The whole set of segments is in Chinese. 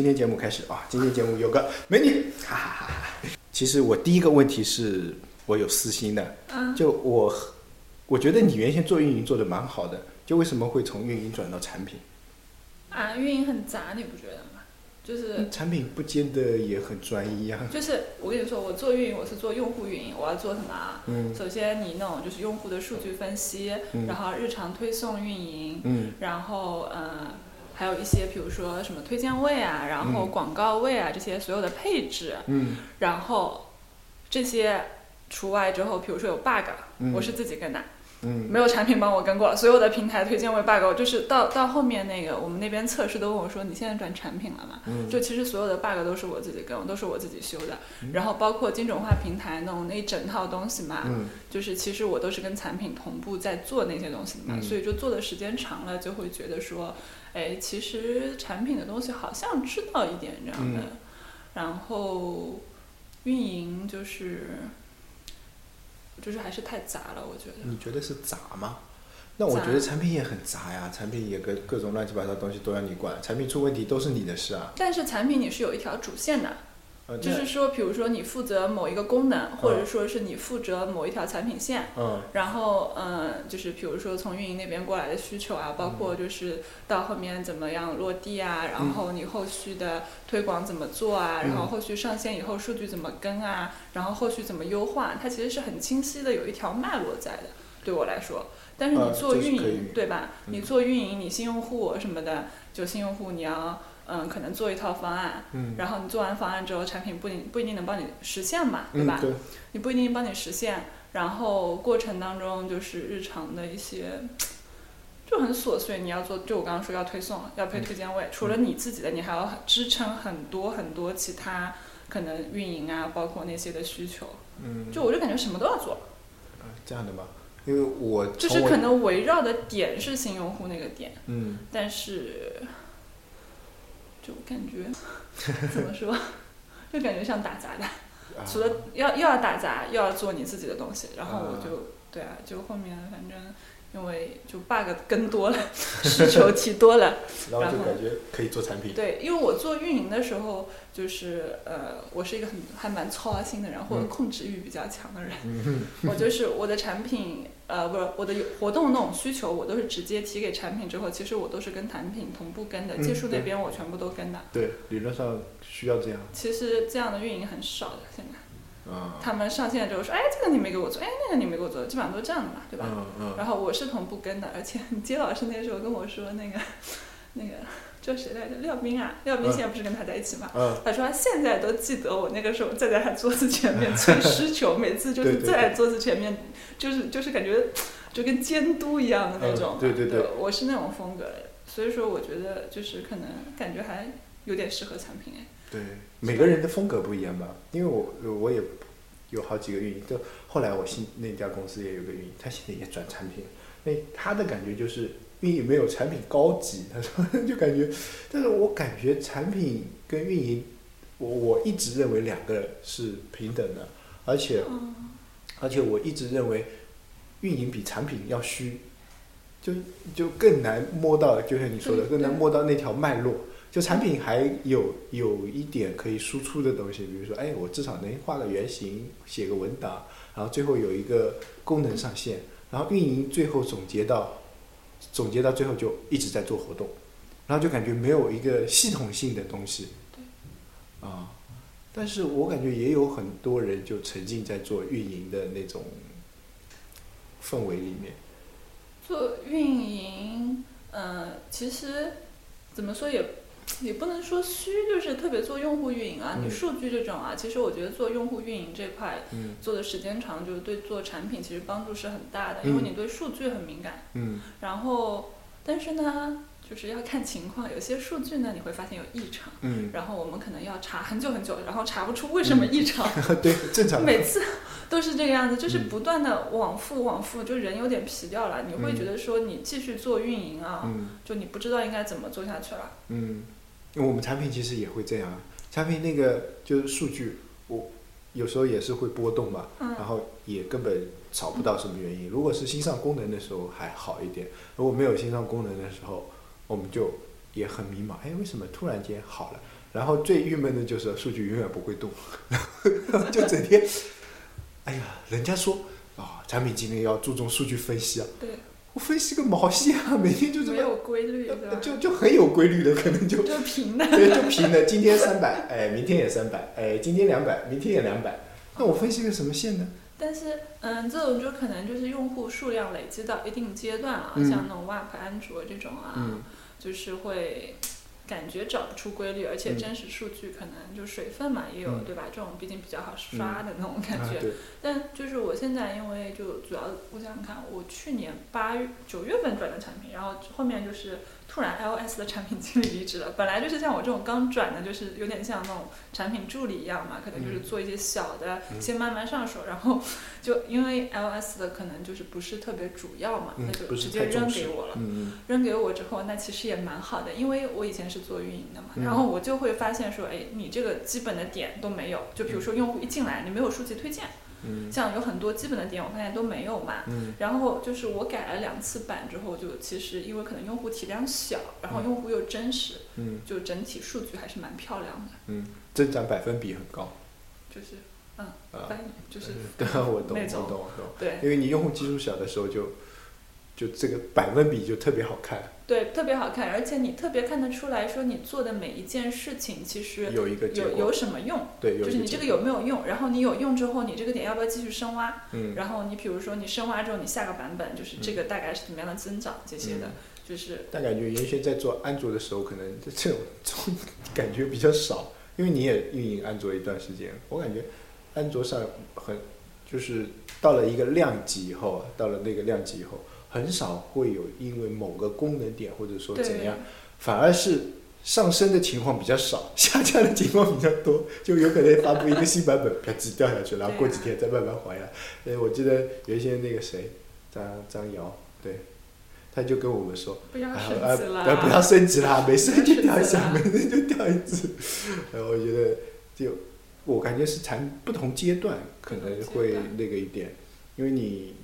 今天节目开始啊！今天节目有个美女，哈哈哈哈。其实我第一个问题是我有私心的，嗯，就我我觉得你原先做运营做的蛮好的，就为什么会从运营转到产品？啊，运营很杂，你不觉得吗？就是产品不见得也很专一啊。就是，我跟你说，我做运营，我是做用户运营，我要做什么啊？嗯首先，你那种就是用户的数据分析，嗯然后日常推送运营，嗯然后呃，还有一些比如说什么推荐位啊，然后嗯。广告位啊这些所有的配置，嗯。然后这些除外之后，比如说有 bug，、嗯。我是自己跟的，嗯。没有产品帮我跟过，所有的平台推荐为 bug，我就是到到后面那个我们那边测试都问我说你现在转产品了吗？嗯。就其实所有的 bug 都是我自己跟，都是我自己修的，然后包括精准化平台那种那一整套东西嘛，嗯。就是其实我都是跟产品同步在做那些东西的嘛，嗯。所以就做的时间长了，就会觉得说，哎，其实产品的东西好像知道一点这样的，嗯。然后运营就是就是还是太杂了，我觉得。你觉得是杂吗？那我觉得产品也很杂呀，产品也各各种乱七八糟东西都要你管，产品出问题都是你的事啊。但是产品你是有一条主线的，就是说，比如说你负责某一个功能，或者说是你负责某一条产品线，嗯。然后，嗯，就是比如说从运营那边过来的需求啊，包括就是到后面怎么样落地啊，然后你后续的推广怎么做啊，嗯然后后续上线以后数据怎么跟啊，然后后续怎么优化，它其实是很清晰的有一条脉络在的，对我来说。但是你呃做运营，对吧？嗯。你做运营，你新用户什么的，就新用户你要。嗯，可能做一套方案，嗯然后你做完方案之后，产品不一定不一定能帮你实现嘛，对吧？嗯对，你不一定帮你实现，然后过程当中就是日常的一些就很琐碎，你要做，就我刚刚说要推送，要配推荐位，除了你自己的，你还要支撑很多很多其他可能运营啊，包括那些的需求，嗯，就我就感觉什么都要做，啊这样的吗？因为我就是可能围绕的点是新用户那个点，嗯。但是就感觉 怎么说，就感觉像打杂的。啊。除了要又要打杂，又要做你自己的东西，然后我啊。就、对啊，就后面反正因为就 bug 跟多了，需求提多了，然后就感觉可以做产品。对，因为我做运营的时候，就是呃，我是一个很还蛮操心的人，或者嗯控制欲比较强的人，嗯我就是我的产品呃不是我的有活动那种需求，我都是直接提给产品之后，其实我都是跟产品同步跟的，嗯技术那边我全部都跟的。对，理论上需要这样。其实这样的运营很少的，现在。啊。他们上线之后说，哎，这个你没给我做，哎，那个你没给我做，基本上都这样的嘛，对吧？嗯嗯。然后我是同步跟的，而且接老师那时候跟我说，那个那个叫谁来着？廖斌啊，廖斌嗯现在不是跟他在一起嘛？嗯他说他现在都记得我那个时候站在他桌子前面催需求，每次就是站在桌子前面，就是就是感觉就跟监督一样的那种。嗯对对对我是那种风格的，所以说我觉得就是可能感觉还有点适合产品哎。对，每个人的风格不一样吧？因为我我也有好几个运营，就后来我新那家公司也有个运营，他现在也转产品，那他的感觉就是运营没有产品高级，他说就感觉，但是我感觉产品跟运营，我我一直认为两个是平等的，而且嗯而且我一直认为运营比产品要虚，就就更难摸到，就像你说的，更难摸到那条脉络。就产品还有有一点可以输出的东西，比如说，哎，我至少能画个原型，写个文档，然后最后有一个功能上线，然后运营最后总结到，总结到最后就一直在做活动，然后就感觉没有一个系统性的东西。啊，但是我感觉也有很多人就沉浸在做运营的那种氛围里面。做运营，嗯、其实怎么说也 也不能说虚，就是特别做用户运营啊，嗯。你数据这种啊，其实我觉得做用户运营这块嗯。做的时间长，就是对做产品其实帮助是很大的，因为嗯。你对数据很敏感。嗯。然后，但是呢，就是要看情况，有些数据呢你会发现有异常，嗯，然后我们可能要查很久很久，然后查不出为什么异常。对，正常。每次都是这个样子，就是嗯不断的往复往复，就人有点疲掉了。你会嗯觉得说你继续做运营啊，嗯就你不知道应该怎么做下去了。嗯，因为我们产品其实也会这样啊，产品那个就是数据，我有时候也是会波动嘛，嗯然后也根本找不到什么原因。如果是新上功能的时候还好一点，如果没有新上功能的时候，我们就也很迷茫，哎，为什么突然间好了？然后最郁闷的就是数据永远不会动，就整天，哎呀，人家说啊，产品经理要注重数据分析啊，对，我分析个毛线啊，每天就这么，没有规律的？就就很有规律的，可能就就平的。对，就平的，今天三百，哎，明天也三百，哎，今天两百，明天也两百，那我分析个什么线呢？但是，嗯，这种就可能就是用户数量累积到一定阶段啊，嗯像那种 WAP、安卓这种啊，嗯就是会感觉找不出规律，而且嗯真实数据可能就水分嘛也有，嗯对吧？这种毕竟比较好刷的那种感觉。啊，但就是我现在因为就主要我想想看，我去年八月九月份转的产品，然后后面就是突然 iOS 的产品经理离职了。本来就是像我这种刚转的，就是有点像那种产品助理一样嘛，可能就是做一些小的，嗯先慢慢上手，然后就因为 iOS 的可能就是不是特别主要嘛，嗯那就直接扔给我了。嗯扔给我之后，那其实也蛮好的，因为我以前是做运营的嘛，嗯然后我就会发现说，哎，你这个基本的点都没有，就比如说用户一进来，你没有数据推荐，嗯像有很多基本的点，我发现都没有嘛。嗯然后就是我改了两次版之后，就其实因为可能用户体量小，然后用户又真实，嗯就整体数据还是蛮漂亮的，嗯，增长百分比很高就是嗯，啊。翻译就是 对啊，我懂，我懂，我懂。对因为你用户基数小的时候就，就这个百分比就特别好看，对特别好看，而且你特别看得出来说你做的每一件事情其实有一个，有有什么用。对，就是你这个有没有用，然后你有用之后，你这个点要不要继续深挖？嗯然后你比如说你深挖之后，你下个版本就是这个大概是怎么样的增长这些的，嗯就是但感觉原先在做安卓的时候，可能这种这种 感觉比较少，因为你也运营安卓一段时间，我感觉安卓上很就是到了一个量级以后，到了那个量级以后，很少会有因为某个功能点或者说怎样，反而是上升的情况比较少，下降的情况比较多，就有可能发布一个新版本，啪叽掉下去，然后过几天再慢慢回来。呃，我记得有一些那个谁，张张瑶，对，他就跟我们说。不要啊升级了，呃，不要升级啦，没升就掉一下，不要没事就掉一次。然后 我觉得就我感觉是产不同阶段可能会那个一点，因为你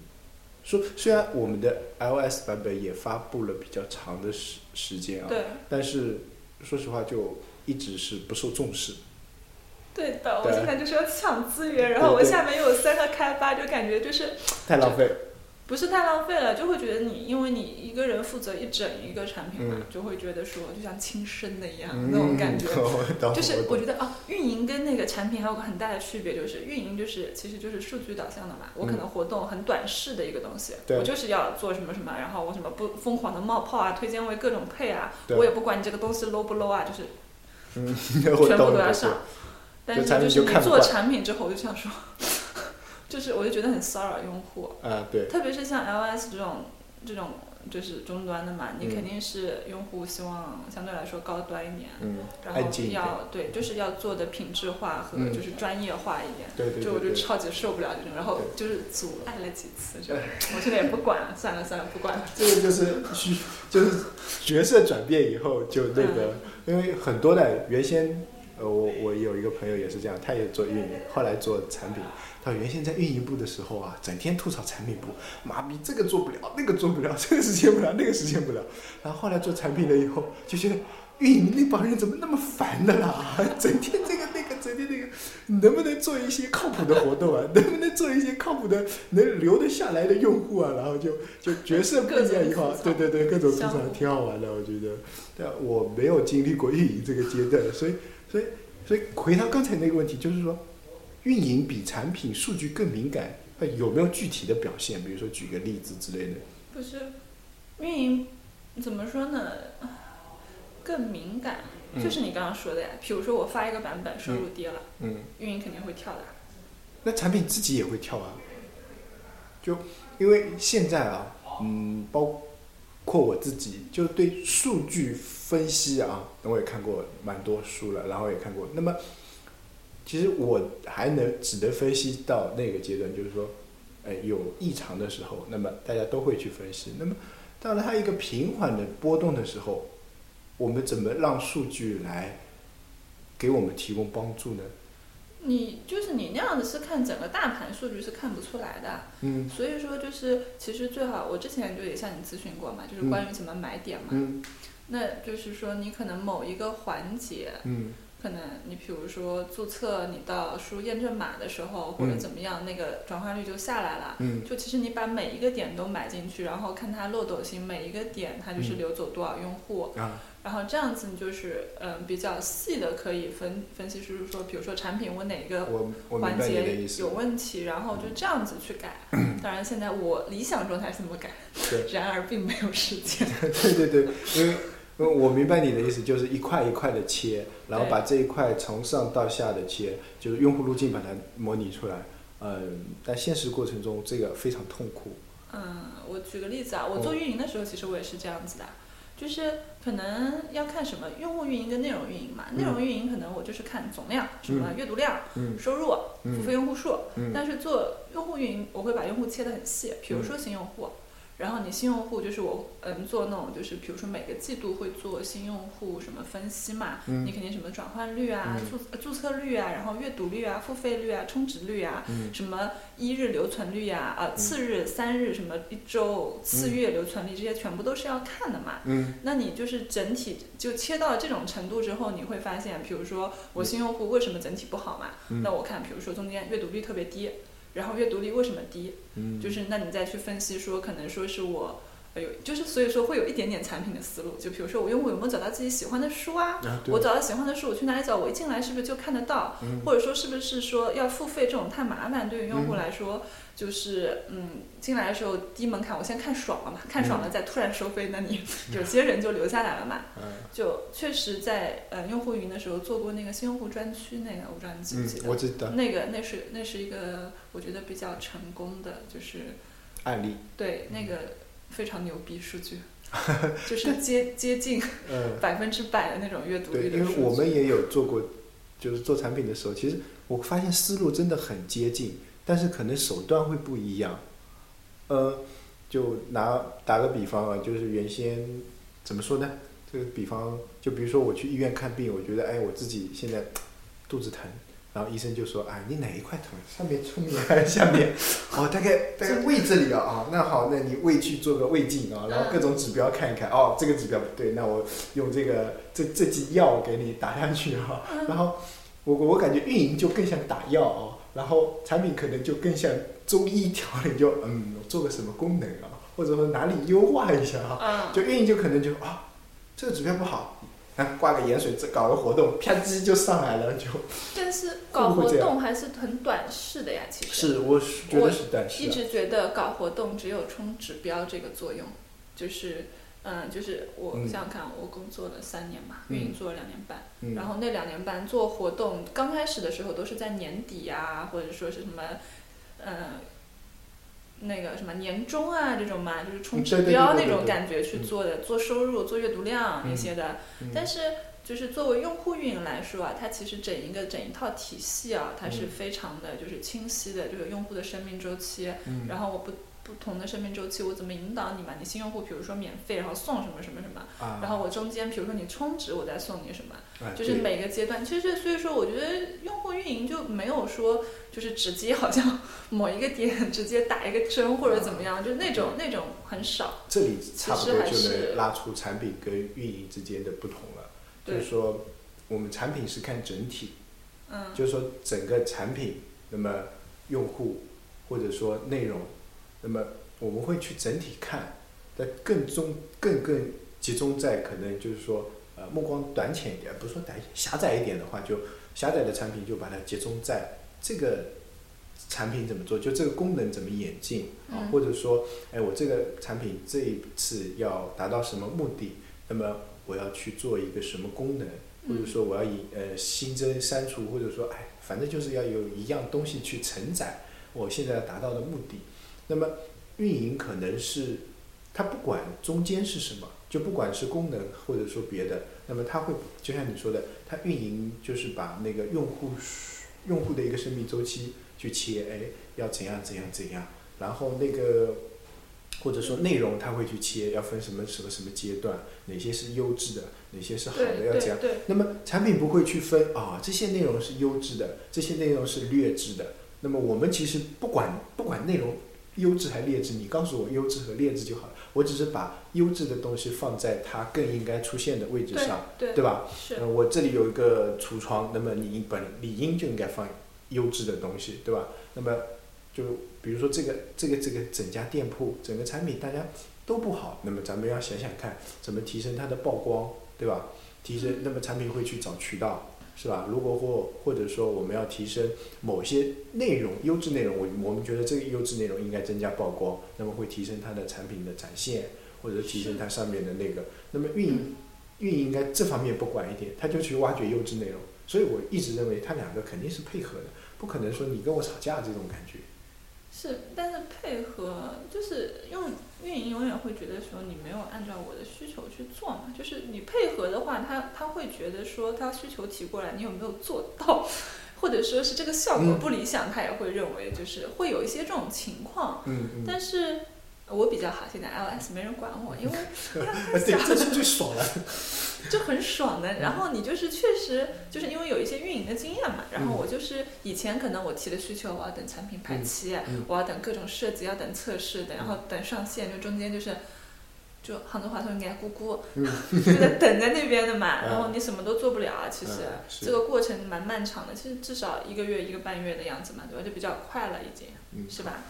说虽然我们的 iOS 版本也发布了比较长的时时间啊，对。但是说实话就一直是不受重视。对的，我现在就是要抢资源，然后我下面又有三个开发，就感觉就是太浪费，不是太浪费了，就会觉得你因为你一个人负责一整一个产品嘛，嗯。就会觉得说就像亲生的一样、嗯那种感觉。就是我觉得啊，运营跟那个产品还有个很大的区别，就是运营就是其实就是数据导向的嘛，我可能活动很短视的一个东西，嗯我就是要做什么什么，然后我什么不疯狂的冒泡啊，推荐位各种配啊，我也不管你这个东西 low 不 low 啊，就是嗯，全部都要上。但是就是你做产品之后，我就想说，就是我就觉得很骚扰用户，啊，对，特别是像 iOS 这种这种就是终端的嘛，你嗯肯定是用户希望相对来说高端一点，嗯，然后要对，就是要做的品质化和嗯就是专业化一点。对对就我对对。就超级受不了这种，然后就是阻碍了几次，就我现在也不管了，算了算了，不管了。这个就是需就是角色转变以后就那个，因为很多的原先，呃，我我有一个朋友也是这样，他也做运营，后来做产品。他原先在运营部的时候啊，整天吐槽产品部，妈逼这个做不了，那个做不了，这个实现不了，那个实现不了。然后后来做产品了以后，就觉得运营那帮人怎么那么烦的啦？整天这个那个，整天那个，能不能做一些靠谱的活动啊？能不能做一些靠谱的能留得下来的用户啊？然后就就角色不一样以后对对对，各种吐槽挺好玩的，我觉得。但我没有经历过运营这个阶段，所以所以所以回到刚才那个问题，就是说，运营比产品数据更敏感，它有没有具体的表现？比如说举个例子之类的。不是运营怎么说呢？更敏感，嗯就是你刚刚说的呀。比如说我发一个版本收入跌了，嗯，运营肯定会跳的。那产品自己也会跳啊。就因为现在啊，嗯，包括我自己，就对数据分析啊，我也看过蛮多书了，然后也看过。那么，其实我还能只能分析到那个阶段，就是说，哎，有异常的时候，那么大家都会去分析。那么到了它一个平缓的波动的时候，我们怎么让数据来给我们提供帮助呢？你就是你那样子是看整个大盘数据是看不出来的，嗯。所以说就是其实最好，我之前就也向你咨询过嘛，就是关于怎么买点嘛。嗯。那就是说你可能某一个环节，嗯。可可能你比如说注册，你到输验证码的时候或者嗯。怎么样，那个转化率就下来了。嗯。就其实你把每一个点都买进去，然后看它漏斗型每一个点它就是嗯。流走多少用户，啊，然后这样子你就是嗯比较细的可以分分析，就是说比如说产品我哪个环节有。问题，然后就这样子去改。当然现在我理想状态是这么改，对 然而并没有实践。对对对，因为因为我明白你的意思，就是一块一块的切，然后把这一块从上到下的切，就是用户路径把它模拟出来。嗯，但现实过程中这个非常痛苦。嗯，我举个例子啊，我做运营的时候，其实我也是这样子的，就是可能要看什么用户运营跟内容运营嘛。内容运营可能我就是看总量，什么阅读量、嗯收入、付费嗯用户数。嗯但是做用户运营，我会把用户切得很细，比如说新用户。然后你新用户就是我嗯做那种就是比如说每个季度会做新用户什么分析嘛，嗯。你肯定什么转换率啊、嗯。注呃注册率啊，然后阅读率啊、付费率啊、充值率啊，嗯。什么一日留存率啊、啊次日、三日什么一周、次月留存率这些全部都是要看的嘛。嗯。那你就是整体就切到这种程度之后，你会发现，比如说我新用户为什么整体不好嘛？嗯。那我看，比如说中间阅读率特别低，然后阅读率为什么低？嗯，就是那你再去分析说，可能说是我。就是所以说会有一点点产品的思路，就比如说我用户有没有找到自己喜欢的书啊？啊，我找到喜欢的书，我去哪里找？我一进来是不是就看得到？嗯或者说是不是说要付费这种太麻烦，对于用户嗯来说，就是嗯进来的时候低门槛，我先看爽了嘛，看爽了再突然收费，那你 有些人就留下来了嘛。嗯就确实在呃用户云的时候做过那个新用户专区那个，我不知道你记不嗯记，得？那个那是那是一个我觉得比较成功的，就是案例。对那个非常牛逼数据，就是接接近嗯，百分之百的那种阅读，率的数据。因为我们也有做过，就是做产品的时候，其实我发现思路真的很接近，但是可能手段会不一样。呃，就拿打个比方啊，就是原先怎么说呢？这个比方，就比如说我去医院看病，我觉得哎，我自己现在肚子疼，然后医生就说，哎，你哪一块疼？上面、侧面还是下面？哦，大概大概胃这里啊，哦，那好，那你胃去做个胃镜啊，然后各种指标看一看，哦，这个指标不对，那我用这个这这剂药给你打下去哈、然后我我感觉运营就更像打药哦，然后产品可能就更像中医调理，就嗯，我做个什么功能啊，或者说哪里优化一下哈、嗯，就运营就可能就啊，这个指标不好，啊挂个盐水，这搞个活动，啪叽就上来了，就但是搞活动还是很短视的呀，其实。是我是觉得是短视啊，一直觉得搞活动只有冲指标这个作用，就是，嗯，就是我嗯想想看，我工作了三年嘛，嗯运营做了两年半，嗯然后那两年半做活动，刚开始的时候都是在年底啊，或者说是什么，嗯。那个什么年终啊，这种嘛，就是冲指标那种感觉去嗯做的，做收入、做阅读量那嗯些的。嗯。但是就是作为用户运营来说啊，它其实整一个整一套体系啊，它是嗯。非常的就是清晰的，这个用户的生命周期，嗯。然后我不不同的生命周期，我怎么引导你嘛？你新用户比如说免费，然后送什么什么什么，啊，然后我中间比如说你充值，我再送你什么，哎就是每个阶段，其实所以说我觉得用户运营就没有说就是直接好像某一个点直接打一个针或者怎么样，就那种那种很少。这里差不多就能拉出产品跟运营之间的不同了。就是说，我们产品是看整体，嗯就是说整个产品，那么用户或者说内容，那么我们会去整体看，但更中更更集中在可能就是说，呃，目光短浅一点，不是说短狭窄一点的话，就狭窄的产品就把它集中在这个产品怎么做，就这个功能怎么演进啊，嗯或者说，哎，我这个产品这一次要达到什么目的，那么我要去做一个什么功能，或者说我要以呃新增、删除，或者说哎，反正就是要有一样东西去承载我现在要达到的目的。那么运营可能是它不管中间是什么，就不管是功能或者说别的，那么它会就像你说的，它运营就是把那个用户用户的一个生命周期去切，哎，要怎样怎样怎样，然后那个。或者说内容他会去切，要分什么什么什么阶段，哪些是优质的，哪些是好的，要怎样那么产品不会去分啊、这些内容是优质的，这些内容是劣质的。那么我们其实不管不管内容优质还劣质，你告诉我优质和劣质就好了。我只是把优质的东西放在它更应该出现的位置上，对对吧？是嗯，我这里有一个橱窗，那么你本理应就应该放优质的东西，对吧？那么就比如说这个这个这个整家店铺整个产品大家都不好，那么咱们要想想看怎么提升它的曝光，对吧？提升，那么产品会去找渠道，是吧？如果或或者说我们要提升某些内容优质内容，我我们觉得这个优质内容应该增加曝光，那么会提升它的产品的展现，或者提升它上面的那个，那么运营运营应该这方面不管一点，他就去挖掘优质内容。所以我一直认为他两个肯定是配合的，不可能说你跟我吵架这种感觉。是，但是配合就是用运营永远会觉得说你没有按照我的需求去做嘛，就是你配合的话，他他会觉得说他需求提过来，你有没有做到，或者说是这个效果不理想，他也会认为就是会有一些这种情况。嗯嗯。但是我比较好，现在 iOS 没人管我，因为 对，这是最爽了。就很爽的，然后你就是确实就是因为有一些运营的经验嘛，然后我就是以前可能我提的需求，我要等产品排期，我要等各种设计，要等测试，等然后等上线，就中间就是就杭州话说应该咕咕，就在等在那边的嘛，然后你什么都做不了啊，其实这个过程蛮漫长的，其实至少一个月一个半月的样子嘛，对吧？就比较快了已经，是吧？